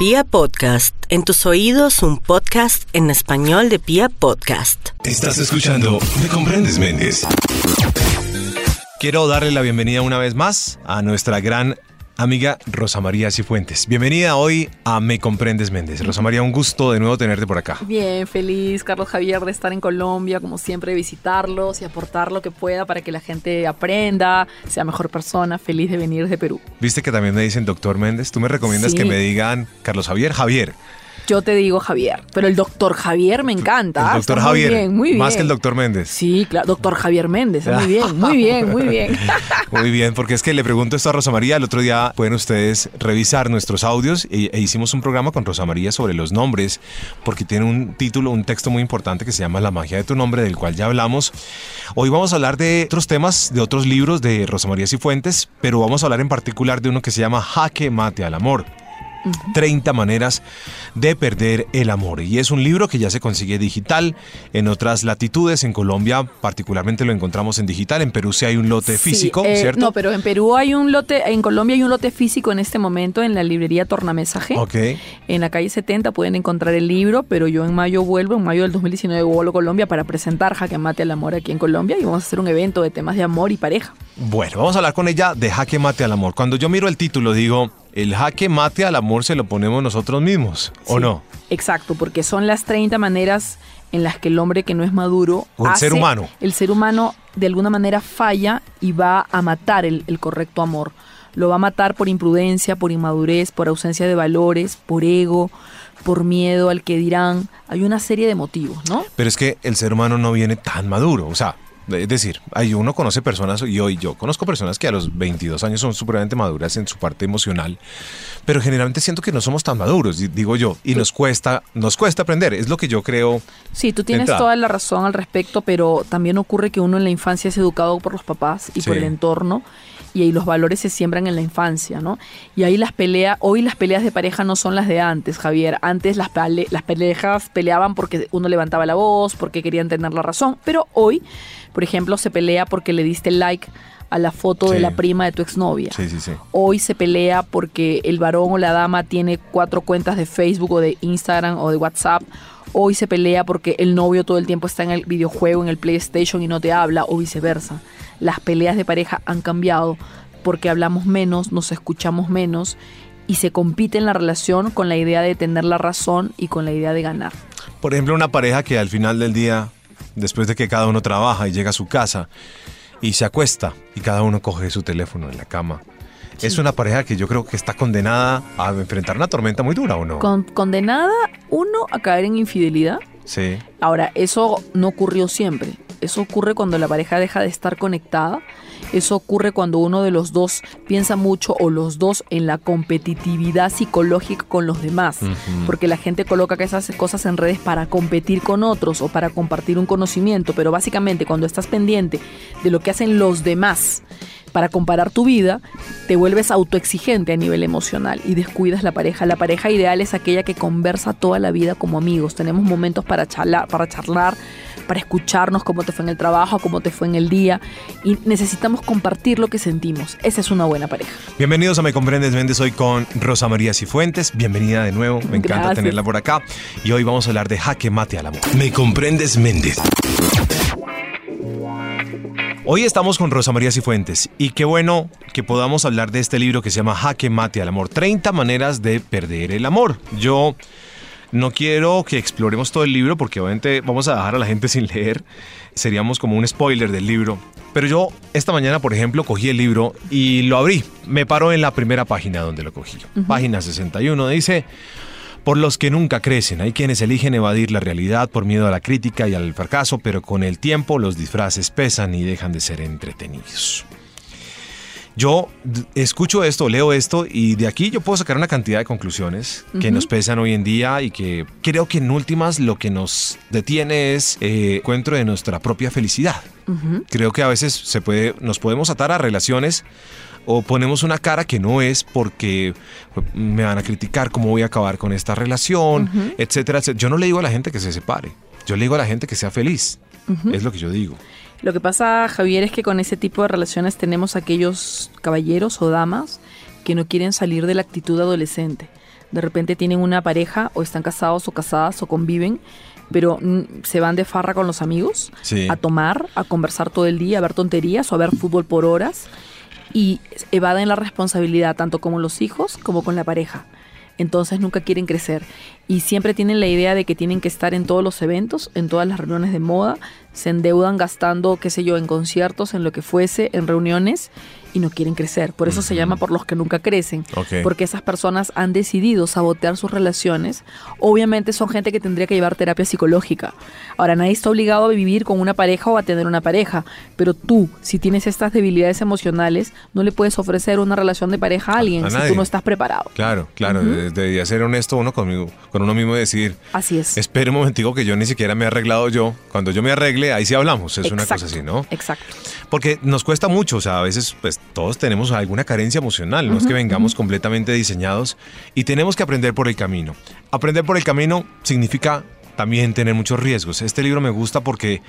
Pia Podcast, en tus oídos un podcast en español de Pia Podcast. Estás escuchando Me Comprendes Méndez. Quiero darle la bienvenida una vez más a nuestra gran amiga Rosa María Cifuentes. Bienvenida hoy a Me Comprendes Méndez. Rosa María, un gusto de nuevo tenerte por acá. Bien, feliz Carlos Javier de estar en Colombia, como siempre, visitarlos y aportar lo que pueda para que la gente aprenda, sea mejor persona, feliz de venir de Perú. Viste que también me dicen doctor Méndez. ¿Tú me recomiendas Sí. que me digan Carlos Javier? Javier. Yo te digo Javier, pero el doctor Javier me encanta. el doctor Está Javier. Muy bien, muy bien. Más que el doctor Méndez. Sí, claro, doctor Javier Méndez, muy bien, muy bien, muy bien. Muy bien, porque es que le pregunto esto a Rosa María. El otro día pueden ustedes revisar nuestros audios e, e hicimos un programa con Rosa María sobre los nombres, porque tiene un título, un texto muy importante que se llama La magia de tu nombre, del cual ya hablamos. Hoy vamos a hablar de otros temas, de otros libros de Rosa María Cifuentes, pero vamos a hablar en particular de uno que se llama Jaque Mate al Amor. 30 maneras de perder el amor. Y es un libro que ya se consigue digital en otras latitudes. En Colombia particularmente lo encontramos en digital. En Perú sí hay un lote Sí, físico, eh, ¿cierto? No, pero en Perú hay un lote, en Colombia hay un lote físico en este momento en la librería Tornamesaje. Ok. En la calle 70 pueden encontrar el libro, pero yo en mayo vuelvo, en mayo del 2019 vuelvo a Colombia para presentar Jaque Mate al Amor aquí en Colombia y vamos a hacer un evento de temas de amor y pareja. Bueno, vamos a hablar con ella de jaque mate al amor. Cuando yo miro el título digo, el jaque mate al amor se lo ponemos nosotros mismos, ¿o Sí, no? Exacto, porque son las 30 maneras en las que el hombre que no es maduro... O el ser humano. El ser humano de alguna manera falla y va a matar el, el correcto amor. Lo va a matar por imprudencia, por inmadurez, por ausencia de valores, por ego, por miedo al que dirán. Hay una serie de motivos, ¿no? Pero es que el ser humano no viene tan maduro, o sea, es decir, hay uno conoce personas, y hoy yo conozco personas que a los 22 años son supremamente maduras en su parte emocional, pero generalmente siento que no somos tan maduros, digo yo, y nos cuesta, nos cuesta aprender, es lo que yo creo. Sí, tú tienes toda la razón al respecto, pero también ocurre que uno en la infancia es educado por los papás y por el entorno y ahí los valores se siembran en la infancia, ¿no? Y ahí las peleas, hoy las peleas de pareja no son las de antes, Javier. Antes las, pale- las parejas peleaban porque uno levantaba la voz, porque querían tener la razón, pero hoy, por ejemplo, se pelea porque le diste like a la foto de la prima de tu exnovia. Sí, sí, sí. Hoy se pelea porque el varón o la dama tiene cuatro cuentas de Facebook o de Instagram o de WhatsApp. Hoy se pelea porque el novio todo el tiempo está en el videojuego, en el PlayStation y no te habla o viceversa. Las peleas de pareja han cambiado porque hablamos menos, nos escuchamos menos y se compite en la relación con la idea de tener la razón y con la idea de ganar. Por ejemplo, una pareja que al final del día, después de que cada uno trabaja y llega a su casa y se acuesta y cada uno coge su teléfono en la cama, es una pareja que yo creo que está condenada a enfrentar una tormenta muy dura, ¿o no? Con- condenada uno a caer en infidelidad Sí. Ahora, eso no ocurrió siempre. Eso ocurre cuando la pareja deja de estar conectada. Eso ocurre cuando uno de los dos piensa mucho o los dos en la competitividad psicológica con los demás. Porque la gente coloca esas cosas en redes para competir con otros o para compartir un conocimiento. Pero básicamente cuando estás pendiente de lo que hacen los demás para comparar tu vida, te vuelves autoexigente a nivel emocional y descuidas la pareja. La pareja ideal es aquella que conversa toda la vida como amigos. Tenemos momentos para charlar, para charlar, para escucharnos cómo te fue en el trabajo, cómo te fue en el día y necesitamos compartir lo que sentimos. Esa es una buena pareja. Bienvenidos a Me Comprendes Méndez hoy con Rosa María Cifuentes. Bienvenida de nuevo, me encanta Gracias. tenerla por acá. Y hoy vamos a hablar de jaque mate al amor. Me Comprendes Méndez. Hoy estamos con Rosa María Cifuentes y qué bueno que podamos hablar de este libro que se llama Jaque Mate al Amor. 30 maneras de perder el amor. Yo no quiero que exploremos todo el libro porque obviamente vamos a dejar a la gente sin leer. Seríamos como un spoiler del libro. Pero yo esta mañana, por ejemplo, cogí el libro y lo abrí. Me paro en la primera página donde lo cogí. Página 61 dice... Por los que nunca crecen, hay quienes eligen evadir la realidad por miedo a la crítica y al fracaso, pero con el tiempo los disfraces pesan y dejan de ser entretenidos. Yo escucho esto, leo esto y de aquí yo puedo sacar una cantidad de conclusiones que nos pesan hoy en día y que creo que en últimas lo que nos detiene es eh, encuentro de nuestra propia felicidad. Creo que a veces se puede, nos podemos atar a relaciones o ponemos una cara que no es porque pues, me van a criticar cómo voy a acabar con esta relación, etcétera, etcétera. Yo no le digo a la gente que se separe, yo le digo a la gente que sea feliz. Es lo que yo digo. Lo que pasa, Javier, es que con ese tipo de relaciones tenemos aquellos caballeros o damas que no quieren salir de la actitud adolescente. De repente tienen una pareja o están casados o casadas o conviven, pero mm, se van de farra con los amigos Sí. a tomar, a conversar todo el día, a ver tonterías o a ver fútbol por horas y evaden la responsabilidad tanto con los hijos como con la pareja. Entonces nunca quieren crecer y siempre tienen la idea de que tienen que estar en todos los eventos, en todas las reuniones de moda, se endeudan gastando, qué sé yo, en conciertos, en lo que fuese, en reuniones y no quieren crecer. Por eso se llama por los que nunca crecen, porque esas personas han decidido sabotear sus relaciones. Obviamente son gente que tendría que llevar terapia psicológica. Ahora, nadie está obligado a vivir con una pareja o a tener una pareja, pero tú, si tienes estas debilidades emocionales, no le puedes ofrecer una relación de pareja a alguien a si nadie. tú no estás preparado. Claro, claro, de- debería ser honesto uno conmigo, con uno mismo y decir, Así es. espera un momentico que yo ni siquiera me he arreglado yo. Cuando yo me arregle, ahí sí hablamos, es una cosa así, ¿no? Exacto. Porque nos cuesta mucho, o sea, a veces pues todos tenemos alguna carencia emocional, no es que vengamos completamente diseñados y tenemos que aprender por el camino. Aprender por el camino significa también tener muchos riesgos. Este libro me gusta porque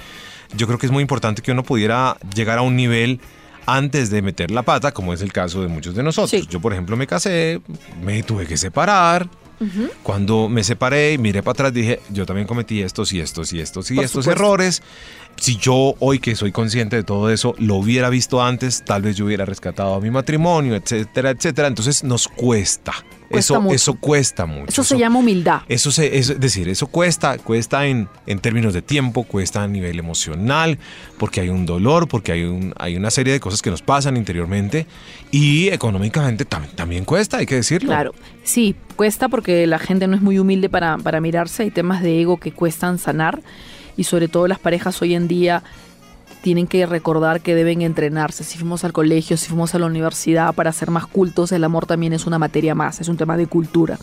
yo creo que es muy importante que uno pudiera llegar a un nivel antes de meter la pata, como es el caso de muchos de nosotros. Sí. Yo, por ejemplo, me casé, me tuve que separar. Cuando me separé y miré para atrás, dije, yo también cometí estos y estos y estos y Por estos supuesto. errores. Si yo hoy que soy consciente de todo eso, lo hubiera visto antes, tal vez yo hubiera rescatado a mi matrimonio, etcétera, etcétera. Entonces nos cuesta. Cuesta eso, mucho. eso cuesta mucho. Eso se llama humildad. Eso se, es decir, eso cuesta, cuesta en, en términos de tiempo, cuesta a nivel emocional, porque hay un dolor, porque hay, un, hay una serie de cosas que nos pasan interiormente y económicamente tam- también cuesta, hay que decirlo. Claro, sí, cuesta porque la gente no es muy humilde para, para mirarse, hay temas de ego que cuestan sanar y sobre todo las parejas hoy en día tienen que recordar que deben entrenarse. Si fuimos al colegio, si fuimos a la universidad para ser más cultos, el amor también es una materia más, es un tema de cultura.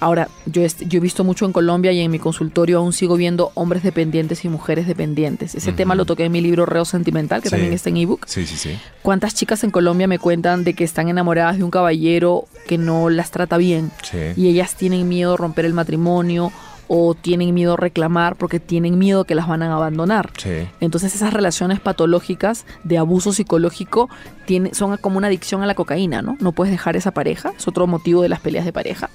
Ahora, yo, he visto mucho en Colombia y en mi consultorio aún sigo viendo hombres dependientes y mujeres dependientes. Ese tema lo toqué en mi libro Reo Sentimental, que Sí. también está en ebook. Sí, sí, sí. ¿Cuántas chicas en Colombia me cuentan de que están enamoradas de un caballero que no las trata bien? Sí. Y ellas tienen miedo a romper el matrimonio o tienen miedo a reclamar porque tienen miedo que las van a abandonar. Sí. Entonces esas relaciones patológicas de abuso psicológico tiene, son como una adicción a la cocaína, ¿no? No puedes dejar esa pareja, es otro motivo de las peleas de pareja.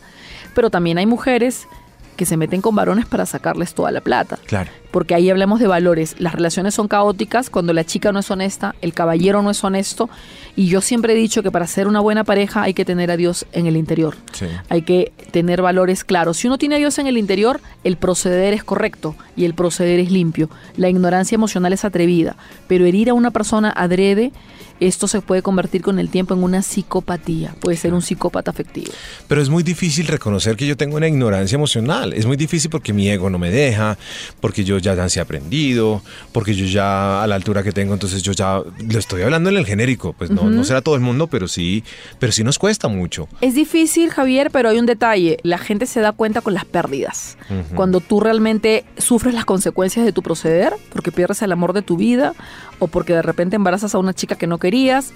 Pero también hay mujeres que se meten con varones para sacarles toda la plata Claro. Porque ahí hablamos de valores. Las relaciones son caóticas cuando la chica no es honesta, el caballero no es honesto, y yo siempre he dicho que para ser una buena pareja hay que tener a Dios en el interior. Sí. Hay que tener valores claros. Si uno tiene a Dios en el interior, el proceder es correcto y el proceder es limpio. La ignorancia emocional es atrevida, pero herir a una persona adrede, esto se puede convertir con el tiempo en una psicopatía. Puede ser un psicópata afectivo. Pero es muy difícil reconocer que yo tengo una ignorancia emocional. Es muy difícil porque mi ego no me deja, porque yo ya se he aprendido, porque yo ya a la altura que tengo, entonces yo ya lo estoy hablando en el genérico. Pues no, no será todo el mundo, pero sí, pero sí nos cuesta mucho. Es difícil, Javier, pero hay un detalle. La gente se da cuenta con las pérdidas. Cuando tú realmente sufres las consecuencias de tu proceder, porque pierdes el amor de tu vida o porque de repente embarazas a una chica que no querías,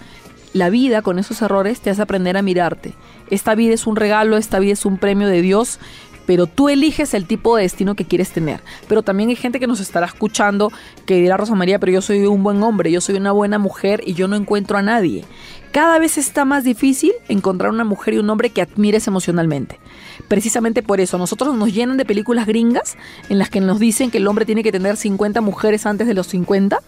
la vida con esos errores te hace aprender a mirarte. Esta vida es un regalo, esta vida es un premio de Dios, pero tú eliges el tipo de destino que quieres tener. Pero también hay gente que nos estará escuchando que dirá, Rosa María, pero yo soy un buen hombre, yo soy una buena mujer y yo no encuentro a nadie. Cada vez está más difícil encontrar una mujer y un hombre que admires emocionalmente. Precisamente por eso, nosotros nos llenan de películas gringas en las que nos dicen que el hombre tiene que tener 50 mujeres antes de los 50.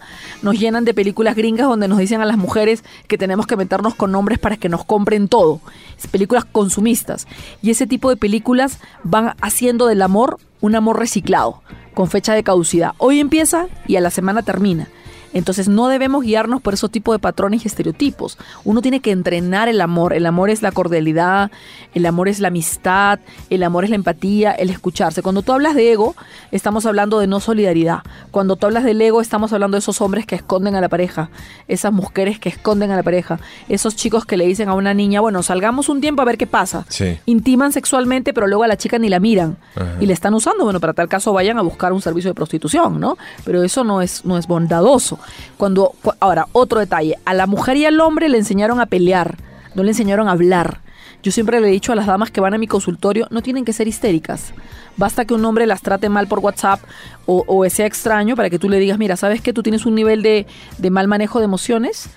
Nos llenan de películas gringas donde nos dicen a las mujeres que tenemos que meternos con hombres para que nos compren todo. Es películas consumistas. Y ese tipo de películas van haciendo del amor un amor reciclado, con fecha de caducidad. Hoy empieza y a la semana termina. Entonces no debemos guiarnos por esos tipos de patrones y estereotipos. Uno tiene que entrenar el amor. El amor es la cordialidad, el amor es la amistad, el amor es la empatía, el escucharse. Cuando tú hablas de ego, estamos hablando de no solidaridad. Cuando tú hablas del ego, estamos hablando de esos hombres que esconden a la pareja, esas mujeres que esconden a la pareja, esos chicos que le dicen a una niña, bueno, salgamos un tiempo a ver qué pasa. Sí. Intiman sexualmente, pero luego a la chica ni la miran Ajá. y le están usando. Bueno, para tal caso vayan a buscar un servicio de prostitución, ¿no? Pero eso no es, no es bondadoso. Cuando, cu- ahora, otro detalle, a la mujer y al hombre le enseñaron a pelear, no le enseñaron a hablar. Yo siempre le he dicho a las damas que van a mi consultorio, no tienen que ser histéricas. Basta que un hombre las trate mal por WhatsApp o, o sea extraño para que tú le digas, mira, ¿sabes que tú tienes un nivel de, de mal manejo de emociones?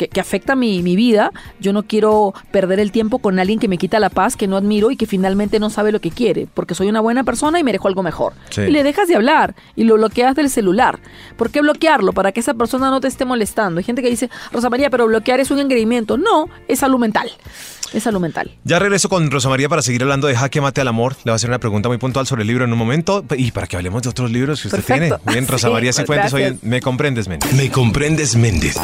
Que, que afecta mi, mi vida. Yo no quiero perder el tiempo con alguien que me quita la paz, que no admiro y que finalmente no sabe lo que quiere, porque soy una buena persona y merezco algo mejor. Sí. Y le dejas de hablar y lo bloqueas del celular. ¿Por qué bloquearlo? Para que esa persona no te esté molestando. Hay gente que dice, Rosa María, pero bloquear es un engreimiento. No, es salud mental. Es salud mental. Ya regreso con Rosa María para seguir hablando de Jaque Mate al Amor. Le voy a hacer una pregunta muy puntual sobre el libro en un momento y para que hablemos de otros libros que usted Perfecto. tiene. Bien, Rosa Sí, María pues, Cifuentes, hoy en gracias. Me Comprendes, Méndez. Me comprendes, Méndez.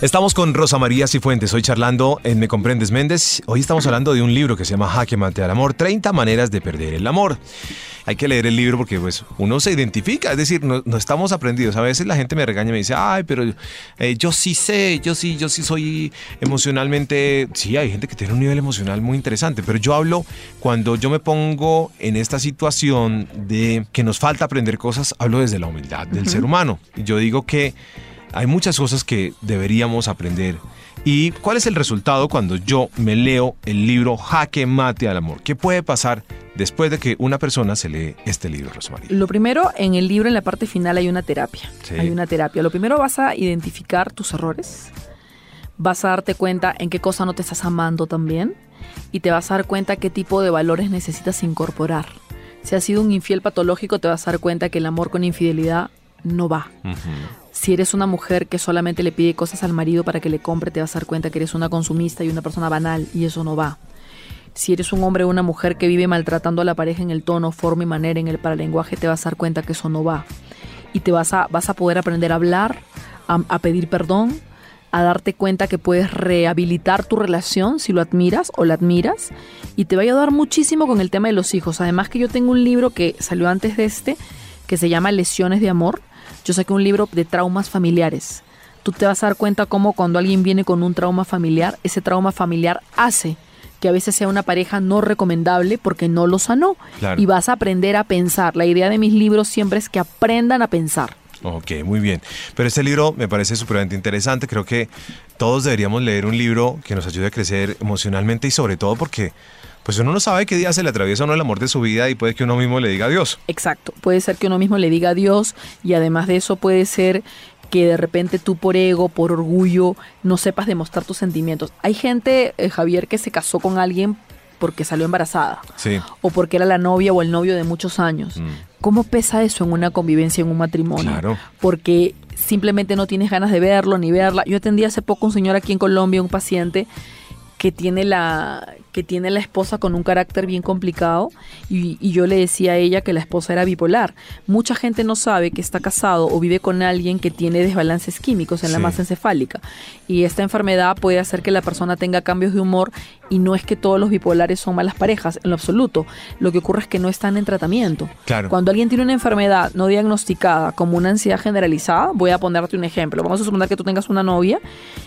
Estamos con Rosa María Cifuentes, hoy charlando en Me Comprendes Méndez. Hoy estamos hablando de un libro que se llama Jaque Mate al Amor, 30 maneras de perder el amor. Hay que leer el libro porque pues uno se identifica, es decir, no, no estamos aprendidos. A veces la gente me regaña y me dice, ay, pero eh, yo sí sé, yo sí, yo sí soy emocionalmente... Sí, hay gente que tiene un nivel emocional muy interesante, pero yo hablo cuando yo me pongo en esta situación de que nos falta aprender cosas, hablo desde la humildad del ser humano. Y Yo digo que hay muchas cosas que deberíamos aprender. ¿Y cuál es el resultado cuando yo me leo el libro Jaque Mate al Amor? ¿Qué puede pasar después de que una persona se lee este libro, Rosmaría? Lo primero, en el libro, en la parte final, hay una terapia. Sí. Hay una terapia. Lo primero vas a identificar tus errores. Vas a darte cuenta en qué cosa no te estás amando también. Y te vas a dar cuenta qué tipo de valores necesitas incorporar. Si has sido un infiel patológico, te vas a dar cuenta que el amor con infidelidad no va. Si eres una mujer que solamente le pide cosas al marido para que le compre, te vas a dar cuenta que eres una consumista y una persona banal y eso no va. Si eres un hombre o una mujer que vive maltratando a la pareja en el tono, forma y manera, en el paralenguaje, te vas a dar cuenta que eso no va. Y te vas a, vas a poder aprender a hablar, a, a pedir perdón, a darte cuenta que puedes rehabilitar tu relación si lo admiras o la admiras. Y te va a ayudar muchísimo con el tema de los hijos. Además que yo tengo un libro que salió antes de este, que se llama Lesiones de Amor. Yo saqué un libro de traumas familiares. Tú te vas a dar cuenta cómo cuando alguien viene con un trauma familiar, ese trauma familiar hace que a veces sea una pareja no recomendable porque no lo sanó. Claro. Y vas a aprender a pensar. La idea de mis libros siempre es que aprendan a pensar. Ok, muy bien. Pero este libro me parece supremamente interesante. Creo que todos deberíamos leer un libro que nos ayude a crecer emocionalmente y sobre todo porque pues uno no sabe qué día se le atraviesa uno el amor de su vida y puede que uno mismo le diga adiós. Exacto. Puede ser que uno mismo le diga adiós y además de eso puede ser que de repente tú por ego, por orgullo, no sepas demostrar tus sentimientos. Hay gente, eh, Javier, que se casó con alguien porque salió embarazada Sí. o porque era la novia o el novio de muchos años. Mm. ¿Cómo pesa eso en una convivencia, en un matrimonio? Claro. Porque simplemente no tienes ganas de verlo ni verla. Yo atendí hace poco un señor aquí en Colombia, un paciente que tiene la que tiene la esposa con un carácter bien complicado y, y yo le decía a ella que la esposa era bipolar. Mucha gente no sabe que está casado o vive con alguien que tiene desbalances químicos en la masa encefálica y esta enfermedad puede hacer que la persona tenga cambios de humor y no es que todos los bipolares son malas parejas, en lo absoluto. Lo que ocurre es que no están en tratamiento. Claro. Cuando alguien tiene una enfermedad no diagnosticada como una ansiedad generalizada, voy a ponerte un ejemplo. Vamos a suponer que tú tengas una novia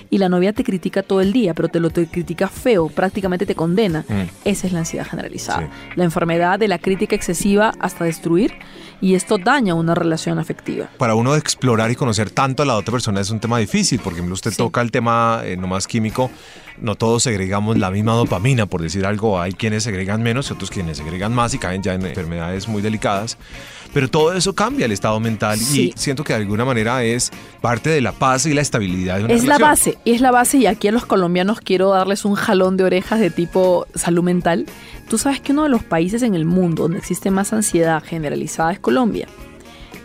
y la novia te critica todo el día, pero te lo te critica feo, prácticamente te condena. Mm. Esa es la ansiedad generalizada. Sí. La enfermedad de la crítica excesiva hasta destruir y esto daña una relación afectiva. Para uno explorar y conocer tanto a la otra persona es un tema difícil. Por ejemplo, usted Sí. toca el tema eh, nomás químico. No todos segregamos la misma dopamina, por decir algo. Hay quienes segregan menos y otros quienes segregan más y caen ya en enfermedades muy delicadas. Pero todo eso cambia el estado mental Sí. y siento que de alguna manera es parte de la paz y la estabilidad de una Es la base, es la base y aquí a los colombianos quiero darles un jalón de orejas de tipo salud mental. Tú sabes que uno de los países en el mundo donde existe más ansiedad generalizada es Colombia.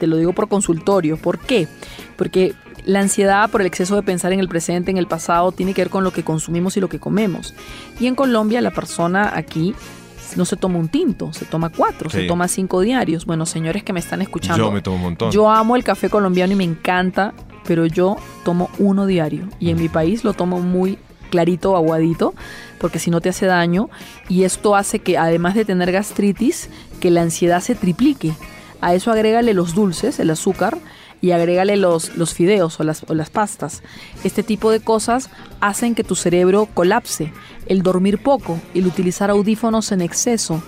Te lo digo por consultorio. ¿Por qué? Porque la ansiedad por el exceso de pensar en el presente, en el pasado, tiene que ver con lo que consumimos y lo que comemos. Y en Colombia la persona aquí no se toma un tinto, se toma cuatro, Sí. se toma cinco diarios. Bueno, señores que me están escuchando. Yo me tomo un montón. Yo amo el café colombiano y me encanta, pero yo tomo uno diario. Y en mi país lo tomo muy clarito, aguadito, porque si no te hace daño. Y esto hace que, además de tener gastritis, que la ansiedad se triplique. A eso agrégale los dulces, el azúcar, y agrégale los, los fideos o las, o las pastas. Este tipo de cosas hacen que tu cerebro colapse. El dormir poco, el utilizar audífonos en exceso,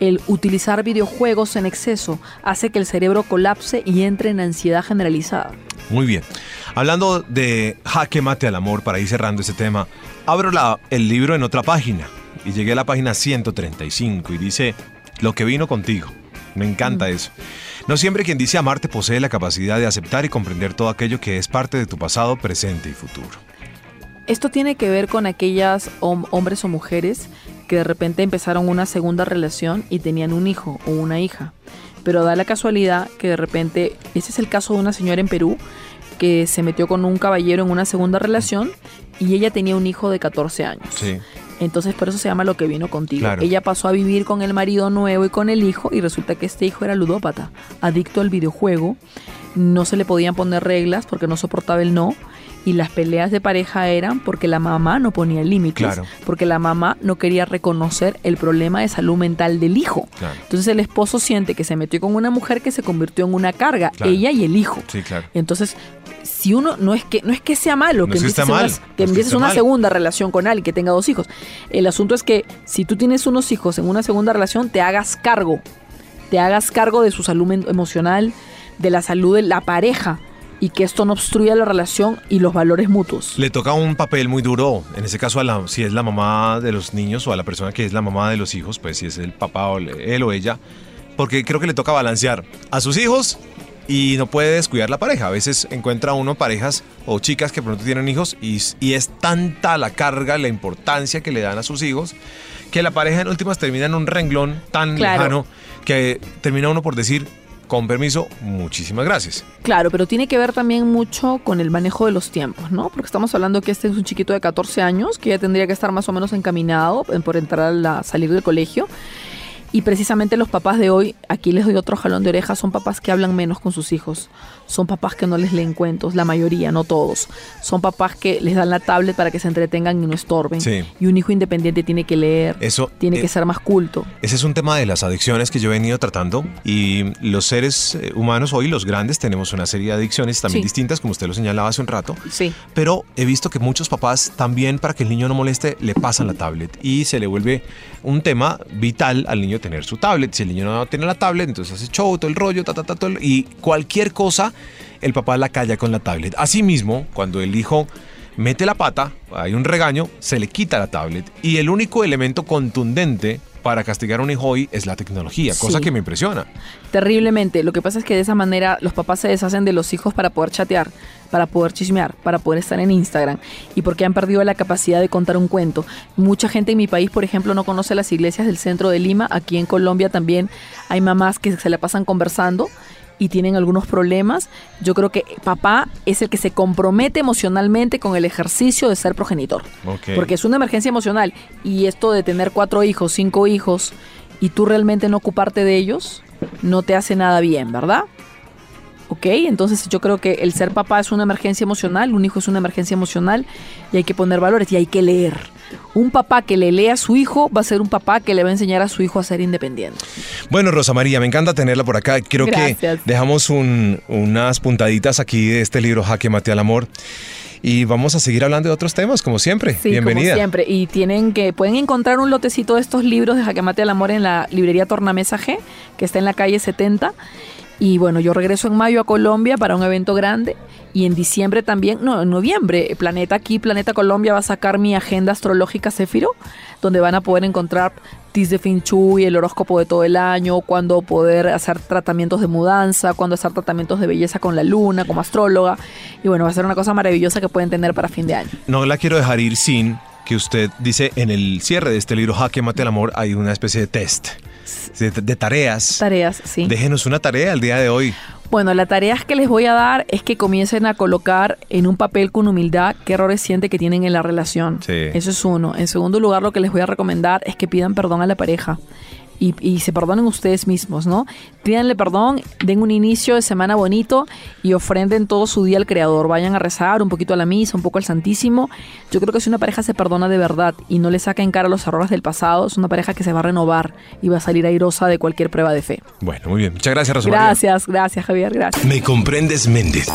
el utilizar videojuegos en exceso, hace que el cerebro colapse y entre en ansiedad generalizada. Muy bien. Hablando de jaque mate al amor, para ir cerrando ese tema, abro la- el libro en otra página y llegué a la página 135 y dice, lo que vino contigo. Me encanta eso. No siempre quien dice amarte posee la capacidad de aceptar y comprender todo aquello que es parte de tu pasado, presente y futuro. Esto tiene que ver con aquellas hombres o mujeres que de repente empezaron una segunda relación y tenían un hijo o una hija. Pero da la casualidad que de repente, ese es el caso de una señora en Perú que se metió con un caballero en una segunda relación y ella tenía un hijo de 14 años. Sí. Entonces por eso se llama lo que vino contigo. Ella pasó a vivir con el marido nuevo y con el hijo y resulta que este hijo era ludópata, adicto al videojuego, no se le podían poner reglas porque no soportaba el no y las peleas de pareja eran porque la mamá no ponía límites, porque la mamá no quería reconocer el problema de salud mental del hijo. Entonces el esposo siente que se metió con una mujer que se convirtió en una carga, ella y el hijo. Sí, claro. Entonces si uno no es que no es que sea malo que empieces, una, que una segunda relación con alguien que tenga dos hijos. El asunto es que si tú tienes unos hijos en una segunda relación, te hagas cargo. Te hagas cargo de su salud emocional, de la salud de la pareja y que esto no obstruya la relación y los valores mutuos. Le toca un papel muy duro, en ese caso a la, si es la mamá de los niños o a la persona que es la mamá de los hijos, pues si es el papá o él o ella, porque creo que le toca balancear a sus hijos y no puede descuidar la pareja. A veces encuentra uno parejas o chicas que pronto tienen hijos y, es tanta la carga, la importancia que le dan a sus hijos, que la pareja en últimas termina en un renglón tan lejano que termina uno por decir, con permiso, muchísimas gracias. Claro, pero tiene que ver también mucho con el manejo de los tiempos, ¿no? Porque estamos hablando que este es un chiquito de 14 años que ya tendría que estar más o menos encaminado por entrar a salir del colegio. Y precisamente los papás de hoy, aquí les doy otro jalón de orejas, son papás que hablan menos con sus hijos. Son papás que no les leen cuentos, la mayoría, no todos. Son papás que les dan la tablet para que se entretengan y no estorben. Y un hijo independiente tiene que leer, Eso, tiene que eh, ser más culto. Ese es un tema de las adicciones que yo he venido tratando. Y los seres eh, humanos hoy, los grandes, tenemos una serie de adicciones también distintas, como usted lo señalaba hace un rato. Sí. Pero he visto que muchos papás también, para que el niño no moleste, le pasan la tablet. Y se le vuelve un tema vital al niño tener su tablet. Si el niño no tiene la tablet, entonces hace show, todo el rollo, ta, ta, ta, todo y cualquier cosa, el papá la calla con la tablet. Asimismo, cuando el hijo mete la pata, hay un regaño, se le quita la tablet y el único elemento contundente para castigar a un hijo hoy es la tecnología, cosa que me impresiona. Terriblemente. Lo que pasa es que de esa manera los papás se deshacen de los hijos para poder chatear, para poder chismear, para poder estar en Instagram y porque han perdido la capacidad de contar un cuento. Mucha gente en mi país, por ejemplo, no conoce las iglesias del centro de Lima. Aquí en Colombia también hay mamás que se la pasan conversando y tienen algunos problemas, yo creo que papá es el que se compromete emocionalmente con el ejercicio de ser progenitor. Porque es una emergencia emocional. Y esto de tener cuatro hijos, cinco hijos, y tú realmente no ocuparte de ellos, no te hace nada bien, ¿verdad? ¿Ok? Entonces yo creo que el ser papá es una emergencia emocional, un hijo es una emergencia emocional y hay que poner valores y hay que leer. Un papá que le lee a su hijo va a ser un papá que le va a enseñar a su hijo a ser independiente. Bueno, Rosa María, me encanta tenerla por acá. Creo que dejamos unas puntaditas aquí de este libro Jaque Mate al Amor y vamos a seguir hablando de otros temas, como siempre. Sí, Bienvenida. Como siempre. Y tienen que, pueden encontrar un lotecito de estos libros de Jaque Mate al Amor en la librería Tornamesa G, que está en la calle 70. Y bueno, yo regreso en mayo a Colombia para un evento grande y en diciembre también, no, en noviembre, Planeta aquí, Planeta Colombia va a sacar mi agenda astrológica Céfiro, donde van a poder encontrar tis de Finchu y el horóscopo de todo el año, cuando poder hacer tratamientos de mudanza, cuando hacer tratamientos de belleza con la luna como astróloga. Y bueno, va a ser una cosa maravillosa que pueden tener para fin de año. No la quiero dejar ir sin que usted dice en el cierre de este libro Jaque Mate el Amor hay una especie de test de, tareas. Tareas, sí. Déjenos una tarea el día de hoy. Bueno, la tarea que les voy a dar es que comiencen a colocar en un papel con humildad qué errores sienten que tienen en la relación. Sí. Eso es uno. En segundo lugar, lo que les voy a recomendar es que pidan perdón a la pareja y, se perdonen ustedes mismos, ¿no? Pídanle perdón, den un inicio de semana bonito y ofrenden todo su día al Creador. Vayan a rezar un poquito a la misa, un poco al Santísimo. Yo creo que si una pareja se perdona de verdad y no le saca en cara los errores del pasado, es una pareja que se va a renovar y va a salir airosa de cualquier prueba de fe. Bueno, muy bien. Muchas gracias, Rosa Gracias, gracias, Javier. Gracias. Me comprendes, Méndez.